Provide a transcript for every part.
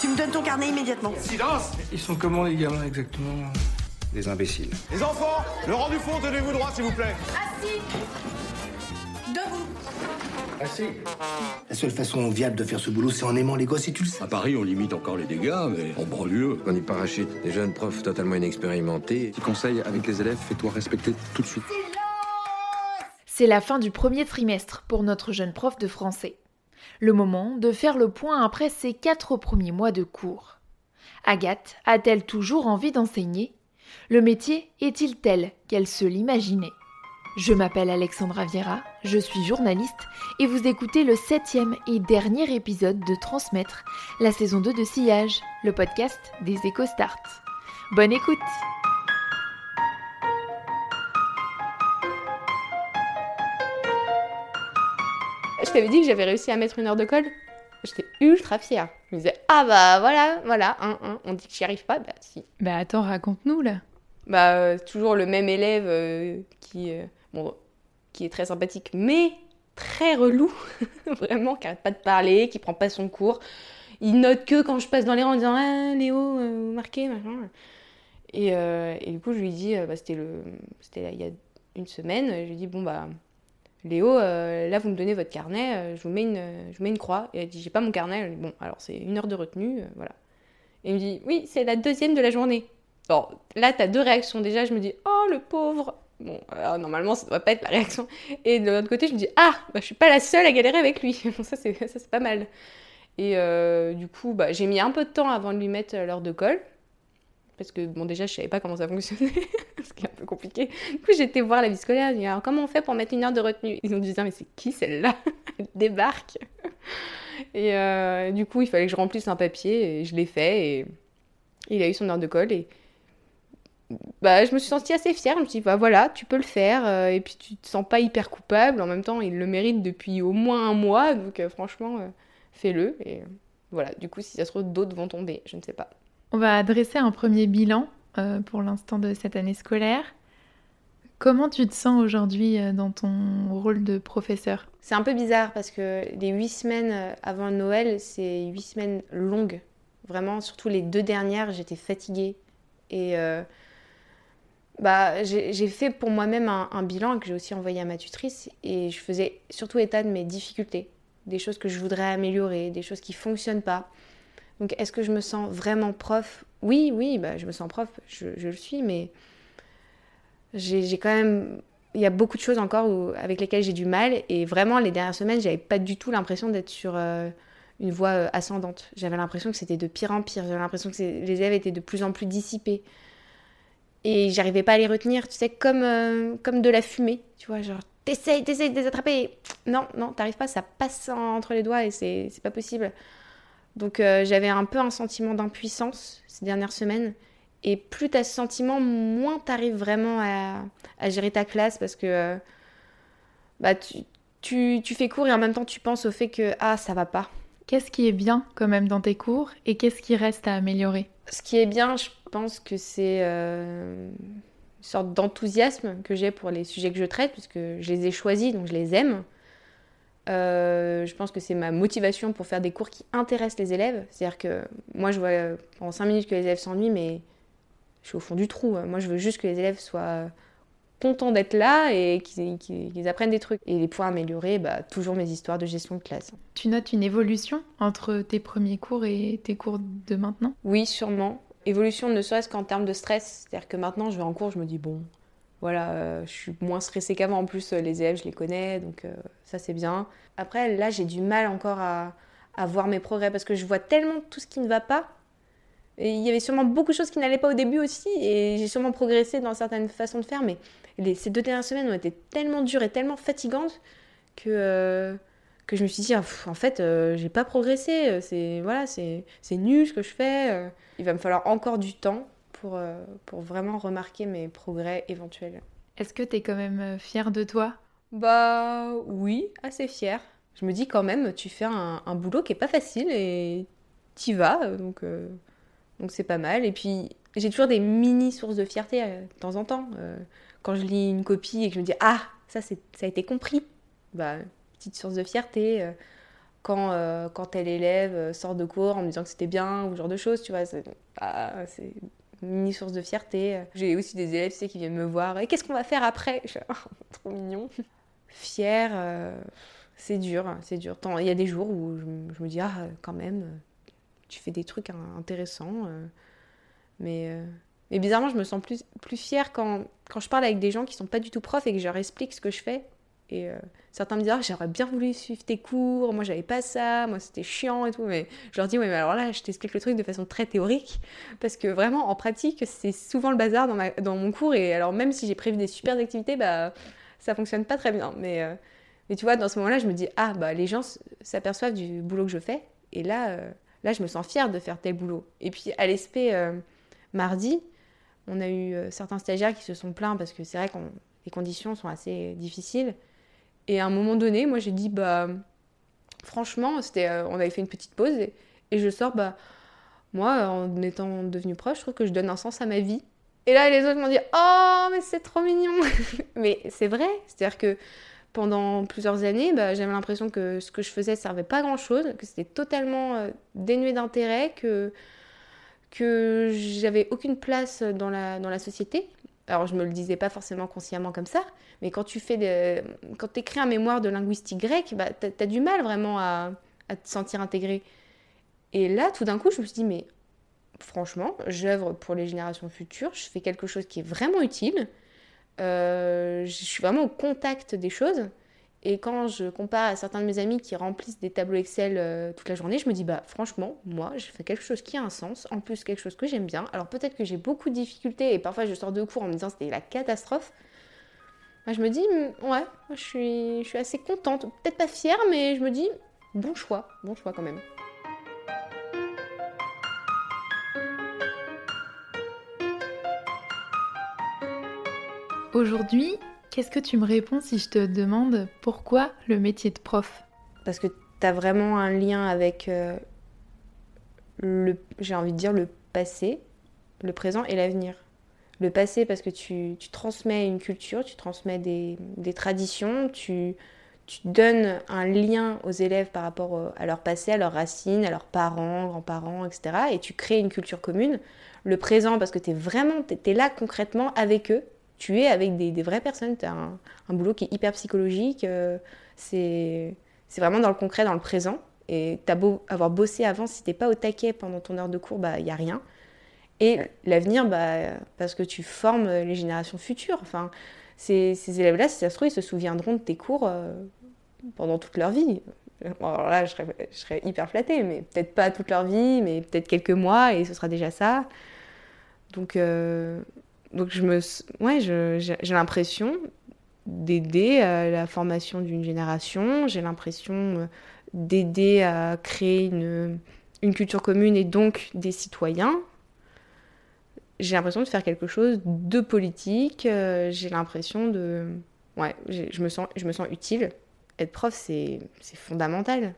Tu me donnes ton carnet immédiatement. Silence Ils sont comment les gamins exactement Des imbéciles. Les enfants, le rang du fond, tenez-vous droit s'il vous plaît. Assis. Debout. Assez. La seule façon viable de faire ce boulot, c'est en aimant les gosses et tu le sais. À Paris, on limite encore les dégâts, mais en banlieue. On y parachute des jeunes profs totalement inexpérimentés. Petit conseil avec les élèves, fais-toi respecter tout de suite. C'est la fin du premier trimestre pour notre jeune prof de français. Le moment de faire le point après ses quatre premiers mois de cours. Agathe a-t-elle toujours envie d'enseigner? Le métier est-il tel qu'elle se l'imaginait? Je m'appelle Alexandra Viera, je suis journaliste et vous écoutez le septième et dernier épisode de Transmettre, la saison 2 de Sillage, le podcast des EcoStart. Bonne écoute Je t'avais dit que j'avais réussi à mettre une heure de colle. J'étais ultra fière. Je me disais, ah bah voilà, voilà, on dit que j'y arrive pas, bah si. Bah attends, raconte-nous là. Bah euh, toujours le même élève euh, qui, euh, bon, qui est très sympathique, mais très relou, vraiment, qui arrête pas de parler, qui prend pas son cours. Il note que quand je passe dans les rangs en disant, ah Léo, vous marquez, machin. Et, et, du coup, je lui dis, bah, c'était il y a une semaine, je lui dis, bon bah Léo, euh, là vous me donnez votre carnet, euh, je, vous mets une, je vous mets une croix. Et elle dit j'ai pas mon carnet. Bon, alors c'est une heure de retenue, euh, voilà. Et il me dit oui, c'est la deuxième de la journée. Bon, là t'as deux réactions. Déjà, je me dis oh le pauvre. Bon, alors, normalement ça doit pas être la réaction. Et de l'autre côté, je me dis ah, bah, je suis pas la seule à galérer avec lui. c'est ça c'est pas mal. Et du coup, bah, j'ai mis un peu de temps avant de lui mettre l'heure de colle parce que bon déjà je savais pas comment ça fonctionnait, ce qui est un peu compliqué. Du coup été voir la vie scolaire, dit alors comment on fait pour mettre une heure de retenue? Ils ont dit mais c'est qui celle-là? Elle débarque. Et euh, du coup il fallait que je remplisse un papier et je l'ai fait et il a eu son heure de colle et bah, je me suis sentie assez fière. Je me suis dit, bah voilà, tu peux le faire. euh, et puis tu te sens pas hyper coupable. En même temps, il le mérite depuis au moins un mois. Donc euh, franchement, fais-le. Et voilà, du coup, si ça se trouve, d'autres vont tomber. Je ne sais pas. On va dresser un premier bilan euh, pour l'instant de cette année scolaire. Comment tu te sens aujourd'hui euh, dans ton rôle de professeur? C'est un peu bizarre parce que les huit semaines euh, avant Noël, c'est huit semaines longues. Vraiment, surtout les deux dernières, j'étais fatiguée. Et bah, j'ai fait pour moi-même un, un bilan que j'ai aussi envoyé à ma tutrice. Et je faisais surtout état de mes difficultés, des choses que je voudrais améliorer, des choses qui fonctionnent pas. Donc, est-ce que je me sens vraiment prof? Oui, oui, bah, je me sens prof, je, le suis, mais j'ai quand même. Il y a beaucoup de choses encore avec lesquelles j'ai du mal. Et vraiment, les dernières semaines, j'avais pas du tout l'impression d'être sur euh, une voie euh, ascendante. J'avais l'impression que c'était de pire en pire. J'avais l'impression que les élèves étaient de plus en plus dissipés. Et j'arrivais pas à les retenir, tu sais, comme, euh, comme de la fumée. Tu vois, genre, t'essayes, t'essayes de les attraper. Non, non, t'arrives pas, ça passe entre les doigts et c'est pas possible. Donc euh, j'avais un peu un sentiment d'impuissance ces dernières semaines. Et plus tu as ce sentiment, moins tu arrives vraiment à, à gérer ta classe parce que euh, bah, tu, tu, tu fais cours et en même temps tu penses au fait que ah, ça va pas. Qu'est-ce qui est bien quand même dans tes cours et qu'est-ce qui reste à améliorer? Ce qui est bien, je pense que c'est euh, une sorte d'enthousiasme que j'ai pour les sujets que je traite, puisque je les ai choisis, donc je les aime. Euh, je pense que c'est ma motivation pour faire des cours qui intéressent les élèves. C'est-à-dire que moi, je vois euh, pendant 5 minutes que les élèves s'ennuient, mais je suis au fond du trou. Moi, je veux juste que les élèves soient contents d'être là et qu'ils apprennent des trucs. Et les points améliorés, bah, toujours mes histoires de gestion de classe. Tu notes une évolution entre tes premiers cours et tes cours de maintenant? Oui, sûrement. Évolution ne serait-ce qu'en termes de stress. C'est-à-dire que maintenant, je vais en cours, je me dis, bon, voilà, euh, je suis moins stressée qu'avant. En plus, euh, les élèves, je les connais, donc euh, ça, c'est bien. Après, là, j'ai du mal encore à, voir mes progrès parce que je vois tellement tout ce qui ne va pas. Il y avait sûrement beaucoup de choses qui n'allaient pas au début aussi, et j'ai sûrement progressé dans certaines façons de faire, mais ces deux dernières semaines ont été tellement dures et tellement fatigantes que, que je me suis dit, ah, en fait, j'ai pas progressé, c'est voilà, nul ce que je fais. Il va me falloir encore du temps pour, euh, pour vraiment remarquer mes progrès éventuels. Est-ce que t'es quand même euh, fière de toi? Bah oui, assez fière. Je me dis quand même, tu fais un, un boulot qui est pas facile et t'y vas, euh, donc euh, donc c'est pas mal. Et puis j'ai toujours des mini sources de fierté euh, de temps en temps. Euh, quand je lis une copie et que je me dis ah ça c'est ça a été compris, bah petite source de fierté. quand, quand tel élève sort de cours en me disant que c'était bien ou ce genre de choses, tu vois. C'est ah, mini source de fierté. J'ai aussi des élèves qui viennent me voir et qu'est-ce qu'on va faire après? Oh, Trop mignon. Fier, euh, c'est dur, hein, c'est dur. Il y a des jours où je, me- dis, ah, quand même, tu fais des trucs intéressants. euh, mais, euh, mais bizarrement, je me sens plus, plus fière quand, quand je parle avec des gens qui sont pas du tout profs et que je leur explique ce que je fais. Et euh, certains me disent, ah, j'aurais bien voulu suivre tes cours, moi j'avais pas ça, moi c'était chiant et tout. Mais je leur dis, oui, mais alors là, je t'explique le truc de façon très théorique. Parce que vraiment, en pratique, c'est souvent le bazar dans, mon cours. Et alors, même si j'ai prévu des super activités, bah, ça fonctionne pas très bien. Mais, euh, tu vois, dans ce moment-là, je me dis, ah, bah, les gens s'aperçoivent du boulot que je fais. Et là, euh, là, je me sens fière de faire tel boulot. Et puis, à l'ESP, mardi, on a eu certains stagiaires qui se sont plaints parce que c'est vrai que les conditions sont assez difficiles. Et à un moment donné, moi, j'ai dit, bah, franchement, c'était, euh, on avait fait une petite pause et, je sors, bah, moi, en étant devenue proche, je trouve que je donne un sens à ma vie. Et là, les autres m'ont dit, oh, mais c'est trop mignon. mais c'est vrai, c'est-à-dire que pendant plusieurs années, bah, j'avais l'impression que ce que je faisais servait pas grand-chose, que c'était totalement euh, dénué d'intérêt, que j'avais aucune place dans la, dans la société. Alors je me le disais pas forcément consciemment comme ça, mais quand tu fais quand écris un mémoire de linguistique grecque, bah, t'as as du mal vraiment à, à te sentir intégré. Et là, tout d'un coup, je me suis dit, mais franchement, j'œuvre pour les générations futures, je fais quelque chose qui est vraiment utile, euh, je suis vraiment au contact des choses. Et quand je compare à certains de mes amis qui remplissent des tableaux Excel euh, toute la journée, je me dis, bah franchement, moi, je fais quelque chose qui a un sens, en plus quelque chose que j'aime bien. Alors peut-être que j'ai beaucoup de difficultés et parfois je sors de cours en me disant c'était la catastrophe. Moi, je me dis, mm, ouais, je suis, je suis assez contente. Peut-être pas fière, mais je me dis, bon choix, bon choix quand même. Aujourd'hui, qu'est-ce que tu me réponds si je te demande pourquoi le métier de prof? Parce que tu as vraiment un lien avec euh, le, j'ai envie de dire, le passé, le présent et l'avenir. Le passé parce que tu, transmets une culture, tu transmets des, traditions, tu, donnes un lien aux élèves par rapport à leur passé, à leurs racines, à leurs parents, grands-parents, etc. Et tu crées une culture commune. Le présent parce que tu es vraiment, tu là concrètement avec eux. Tu es avec des, des vraies personnes. Tu as un, un boulot qui est hyper psychologique. euh, c'est vraiment dans le concret, dans le présent. Et t'as beau avoir bossé avant, si t'es pas au taquet pendant ton heure de cours, bah y a rien. Et l'avenir, bah, parce que tu formes les générations futures. Enfin, ces, ces élèves-là, si ça se trouve, ils se souviendront de tes cours euh, pendant toute leur vie. Bon, alors là, je serais, je serais hyper flattée, mais peut-être pas toute leur vie, mais peut-être quelques mois, et ce sera déjà ça. Donc, euh, donc je me, ouais, j'ai l'impression d'aider à la formation d'une génération. J'ai l'impression euh, d'aider à créer une, une culture commune et donc des citoyens. J'ai l'impression de faire quelque chose de politique. euh, J'ai l'impression de... Ouais, je me sens, je me sens utile. Être prof, c'est fondamental.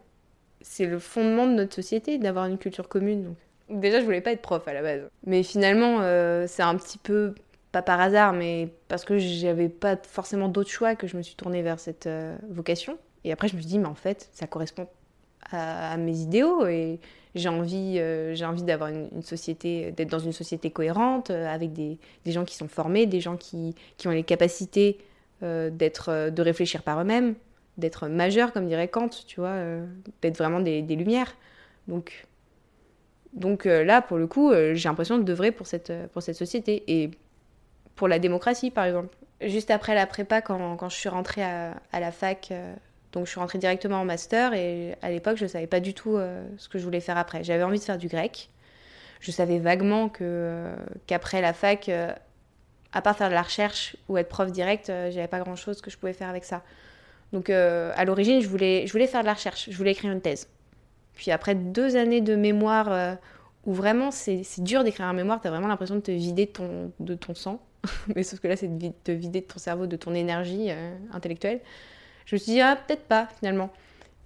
C'est le fondement de notre société d'avoir une culture commune. Déjà, je voulais pas être prof à la base. Mais finalement, euh, c'est un petit peu pas par hasard, mais parce que j'avais pas forcément d'autre choix que je me suis tournée vers cette euh, vocation. Et après, je me suis dit, mais en fait, ça correspond à, mes idéaux et j'ai envie, euh, envie d'avoir une, société, d'être dans une société cohérente avec des, gens qui sont formés, des gens qui, qui ont les capacités d'être, de réfléchir par eux-mêmes, d'être majeurs, comme dirait Kant, tu vois, d'être vraiment des, des lumières. Donc, donc euh, là, pour le coup, euh, j'ai l'impression de d'œuvrer pour cette, euh, pour cette société. Et pour la démocratie, par exemple. Juste après la prépa, quand, quand je suis rentrée à, à la fac, donc je suis rentrée directement en master et à l'époque, je ne savais pas du tout ce que je voulais faire après. J'avais envie de faire du grec. Je savais vaguement que, qu'après la fac, à part faire de la recherche ou être prof direct, j'avais pas grand-chose que je pouvais faire avec ça. Donc à l'origine, je voulais, je voulais faire de la recherche, je voulais écrire une thèse. Puis après deux années de mémoire euh, où vraiment c'est, dur d'écrire un mémoire, tu as vraiment l'impression de te vider de ton, de ton sang. Mais sauf que là, c'est de te vider de ton cerveau, de ton énergie euh, intellectuelle. Je me suis dit, ah, peut-être pas finalement.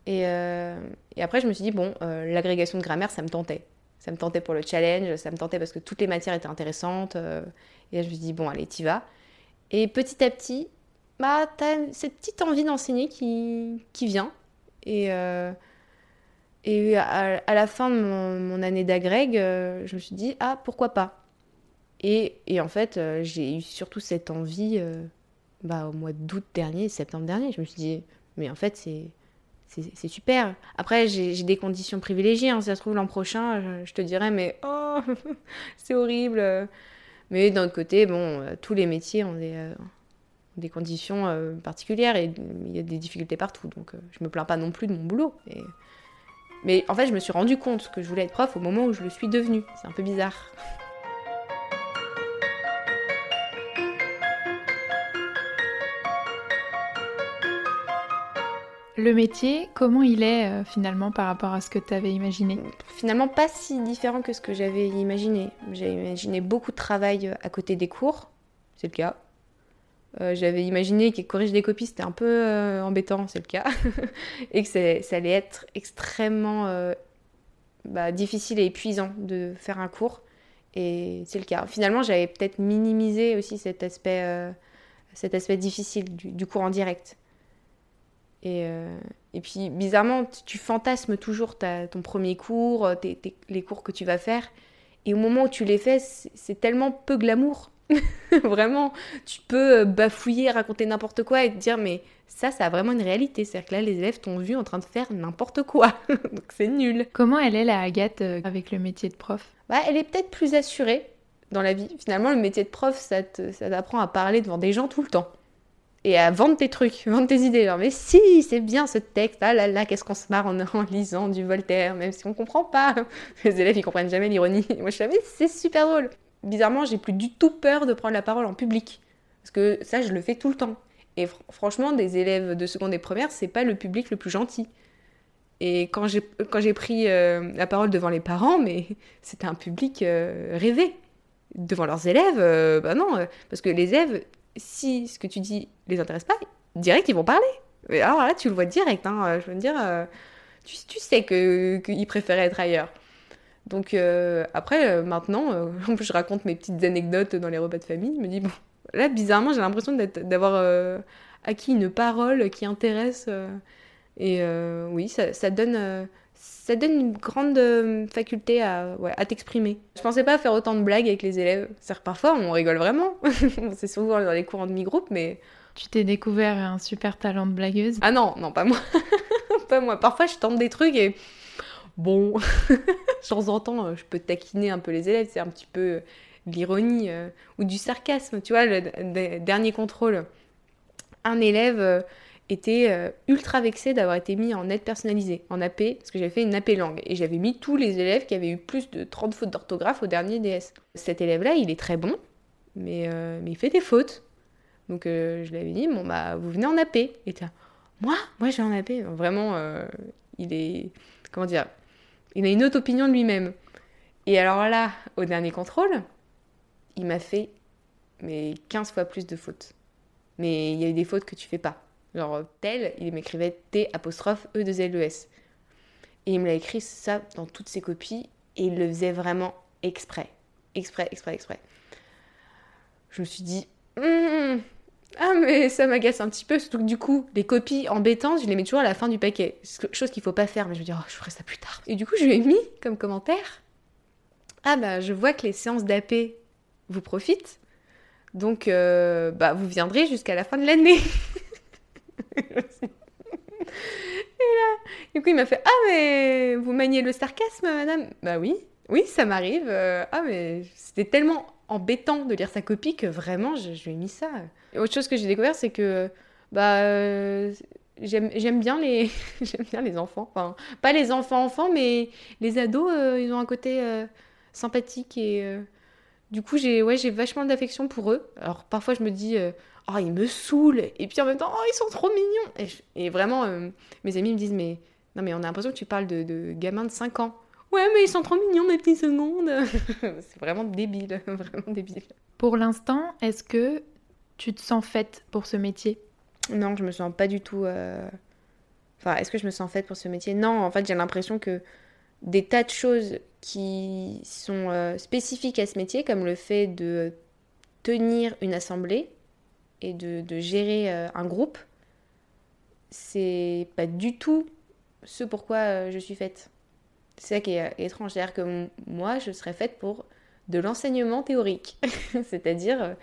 Et, euh, après, je me suis dit, bon, l'agrégation de grammaire, ça me tentait. Ça me tentait pour le challenge, ça me tentait parce que toutes les matières étaient intéressantes. et là, je me suis dit, bon, allez, t'y vas. Et petit à petit, bah, t'as cette petite envie d'enseigner qui, qui vient. Et, Et à, la fin de mon, année d'agrég, euh, je me suis dit, ah, pourquoi pas et, en fait, euh, j'ai eu surtout cette envie euh, bah, au mois d'août dernier, septembre dernier. Je me suis dit, mais en fait, c'est super. Après, j'ai des conditions privilégiées. Hein. Si ça se trouve, l'an prochain, je, te dirais, mais oh, c'est horrible. Mais d'un autre côté, bon, tous les métiers ont des, des conditions particulières et il y a des difficultés partout. Donc, euh, je me plains pas non plus de mon boulot. Mais en fait, je me suis rendu compte que je voulais être prof au moment où je le suis devenue. C'est un peu bizarre. Le métier, comment il est euh, finalement par rapport à ce que tu avais imaginé? Finalement, pas si différent que ce que j'avais imaginé. J'avais imaginé beaucoup de travail à côté des cours, c'est le cas. Euh, j'avais imaginé qu'il corrige des copies, c'était un peu euh, embêtant, c'est le cas. et que ça allait être extrêmement euh, bah, difficile et épuisant de faire un cours. Et c'est le cas. Finalement, j'avais peut-être minimisé aussi cet aspect, cet aspect difficile du, cours en direct. Et, puis, bizarrement, tu fantasmes toujours ton premier cours, les cours que tu vas faire. Et au moment où tu les fais, c'est tellement peu glamour. vraiment, tu peux bafouiller, raconter n'importe quoi et te dire, mais ça, ça a vraiment une réalité. C'est-à-dire que là, les élèves t'ont vu en train de faire n'importe quoi. Donc c'est nul. Comment elle est, la Agathe, euh, avec le métier de prof? Bah, Elle est peut-être plus assurée dans la vie. Finalement, le métier de prof, ça t'apprend à parler devant des gens tout le temps et à vendre tes trucs, vendre tes idées. Genre, mais si, c'est bien ce texte, ah là là, qu'est-ce qu'on se marre en, en, lisant du Voltaire, même si on comprend pas. Les élèves, ils comprennent jamais l'ironie. Moi, je savais, c'est super drôle. Bizarrement, j'ai plus du tout peur de prendre la parole en public. Parce que ça, je le fais tout le temps. Et fr franchement, des élèves de seconde et première, c'est pas le public le plus gentil. Et quand j'ai, pris euh, la parole devant les parents, mais c'était un public euh, rêvé. Devant leurs élèves, euh, bah non, parce que les élèves, si ce que tu dis les intéresse pas, direct ils vont parler. Alors là, tu le vois direct. Hein, je veux dire, tu, tu, sais qu'ils que préféraient être ailleurs. Donc euh, après, euh, maintenant, en plus, je raconte mes petites anecdotes dans les repas de famille. Je me dis, bon, là, bizarrement, j'ai l'impression d'avoir euh, acquis une parole qui intéresse. et oui, ça, ça donne ça donne une grande euh, faculté à, ouais, à t'exprimer. Je pensais pas faire autant de blagues avec les élèves. C'est-à-dire parfois on rigole vraiment. c'est souvent dans les cours en demi-groupe, mais. Tu t'es découvert un super talent de blagueuse Ah non, non, pas moi. pas moi. Parfois je tente des trucs et. Bon, de temps en temps, je peux taquiner un peu les élèves, c'est un petit peu l'ironie euh, ou du sarcasme. Tu vois, le, dernier contrôle, un élève. Euh, était euh, ultra vexée d'avoir été mis en aide personnalisée, en AP, parce que j'avais fait une AP langue. Et j'avais mis tous les élèves qui avaient eu plus de 30 fautes d'orthographe au dernier DS. Cet élève-là, il est très bon, mais, euh, il fait des fautes. Donc euh, je lui avais dit, bon bah vous venez en AP. Et là, moi? Moi je en AP. Vraiment, il est... Comment dire Il a une autre opinion de lui-même. Et alors là, au dernier contrôle, il m'a fait mais 15 fois plus de fautes. Mais il y a des fautes que tu fais pas. Genre tel, il m'écrivait T apostrophe E 2 L E S. Et il me l'a écrit ça dans toutes ses copies et il le faisait vraiment exprès. Exprès, exprès, exprès. Je me suis dit mmm, Ah, mais ça m'agace un petit peu. Surtout que du coup, les copies embêtantes, je les mets toujours à la fin du paquet. Chose qu'il faut pas faire, mais je me dis Oh, je ferai ça plus tard. Et du coup, je lui ai mis comme commentaire Ah, bah, je vois que les séances d'AP vous profitent. Donc, euh, bah, vous viendrez jusqu'à la fin de l'année. Et là, du coup, il m'a fait Ah, mais vous maniez le sarcasme, madame Bah oui, oui, ça m'arrive. Euh, ah, mais c'était tellement embêtant de lire sa copie que vraiment, je, je lui ai mis ça. Autre chose que j'ai découvert, c'est que bah, euh, j'aime bien, les... bien les enfants. Enfin, pas les enfants-enfants, mais les ados, euh, ils ont un côté euh, sympathique et. du coup, j'ai ouais, vachement d'affection pour eux. Alors, parfois, je me dis oh, ils me saoulent. Et puis en même temps, oh, ils sont trop mignons. Et, vraiment, euh, mes amis me disent, mais non, mais on a l'impression que tu parles de, de gamins de 5 ans. Ouais, mais ils sont trop mignons, mes petits secondes. c'est vraiment débile, vraiment débile. Pour l'instant, est-ce que tu te sens faite pour ce métier? Non, je me sens pas du tout. Euh... Enfin, est-ce que je me sens faite pour ce métier? Non, en fait, j'ai l'impression que des tas de choses qui sont euh, spécifiques à ce métier, comme le fait de tenir une assemblée, et de, gérer euh, un groupe, c'est pas du tout ce pourquoi je suis faite. C'est ça qui est étrange. C'est-à-dire que moi, je serais faite pour de l'enseignement théorique. C'est-à-dire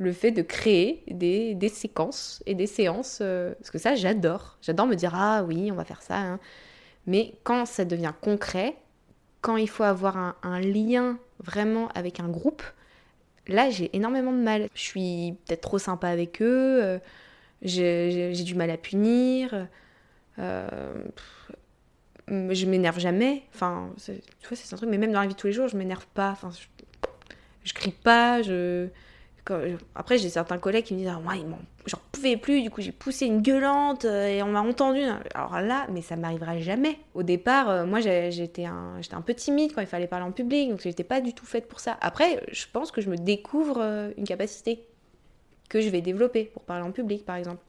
le fait de créer des, séquences et des séances. Euh, parce que ça, j'adore. J'adore me dire, ah oui, on va faire ça. Hein. Mais quand ça devient concret, quand il faut avoir un, lien vraiment avec un groupe, là, j'ai énormément de mal. Je suis peut-être trop sympa avec eux, euh, j'ai du mal à punir, euh, je m'énerve jamais. Enfin, tu vois, c'est un truc, mais même dans la vie de tous les jours, je m'énerve pas. Je crie pas, je après, j'ai certains collègues qui me disent ah, moi, j'en pouvais plus, du coup, j'ai poussé une gueulante euh, et on m'a entendu. Alors là, mais ça m'arrivera jamais. Au départ, euh, moi, j'étais un, un peu timide quand il fallait parler en public, donc j'étais pas du tout faite pour ça. Après, je pense que je me découvre euh, une capacité que je vais développer pour parler en public, par exemple.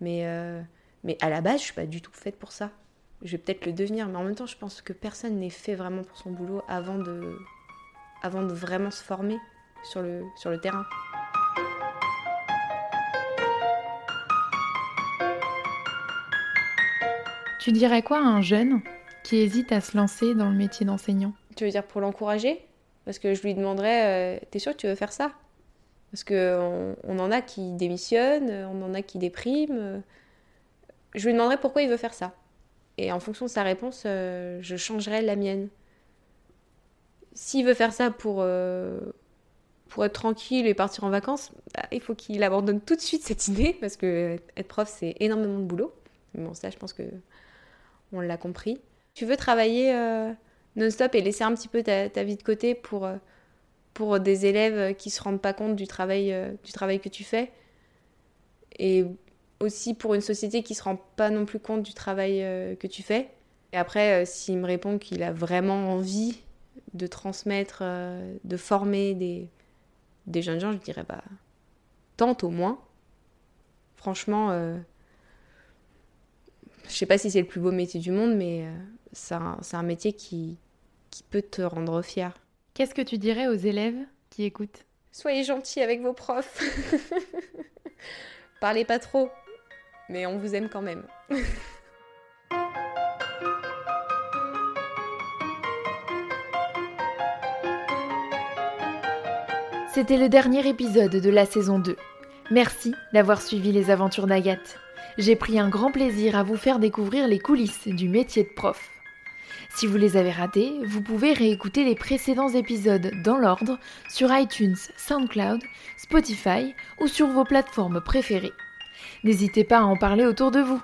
Mais, mais à la base, je suis pas du tout faite pour ça. Je vais peut-être le devenir, mais en même temps, je pense que personne n'est fait vraiment pour son boulot avant de, avant de vraiment se former sur le, sur le terrain. Tu dirais quoi à un jeune qui hésite à se lancer dans le métier d'enseignant? Tu veux dire pour l'encourager? Parce que je lui demanderais, euh, t'es sûr que tu veux faire ça? Parce qu'on on en a qui démissionnent, on en a qui dépriment. Je lui demanderais pourquoi il veut faire ça. Et en fonction de sa réponse, euh, je changerai la mienne. S'il veut faire ça pour, euh, pour être tranquille et partir en vacances, bah, il faut qu'il abandonne tout de suite cette idée parce que être prof c'est énormément de boulot. Bon, ça je pense que on l'a compris. Tu veux travailler euh, non-stop et laisser un petit peu ta, vie de côté pour, euh, pour des élèves qui se rendent pas compte du travail, euh, du travail que tu fais? Et aussi pour une société qui se rend pas non plus compte du travail que tu fais. Et après, s'il me répond qu'il a vraiment envie de transmettre, de former des, des jeunes gens, je dirais, bah, tente au moins. Franchement, euh, je sais pas si c'est le plus beau métier du monde, mais euh, c'est un, métier qui, qui peut te rendre fier. Qu'est-ce que tu dirais aux élèves qui écoutent? Soyez gentils avec vos profs. Parlez pas trop, mais on vous aime quand même. C'était le dernier épisode de la saison 2. Merci d'avoir suivi les aventures d'Agathe. J'ai pris un grand plaisir à vous faire découvrir les coulisses du métier de prof. Si vous les avez ratés, vous pouvez réécouter les précédents épisodes dans l'ordre sur iTunes, SoundCloud, Spotify ou sur vos plateformes préférées. N'hésitez pas à en parler autour de vous.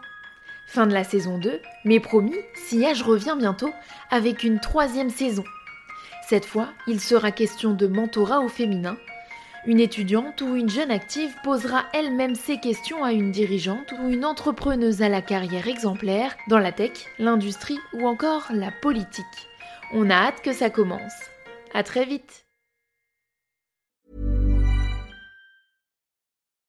Fin de la saison 2, mais promis, Sillage revient bientôt avec une troisième saison cette fois, il sera question de mentorat au féminin. Une étudiante ou une jeune active posera elle-même ses questions à une dirigeante ou une entrepreneuse à la carrière exemplaire dans la tech, l'industrie ou encore la politique. On a hâte que ça commence. À très vite.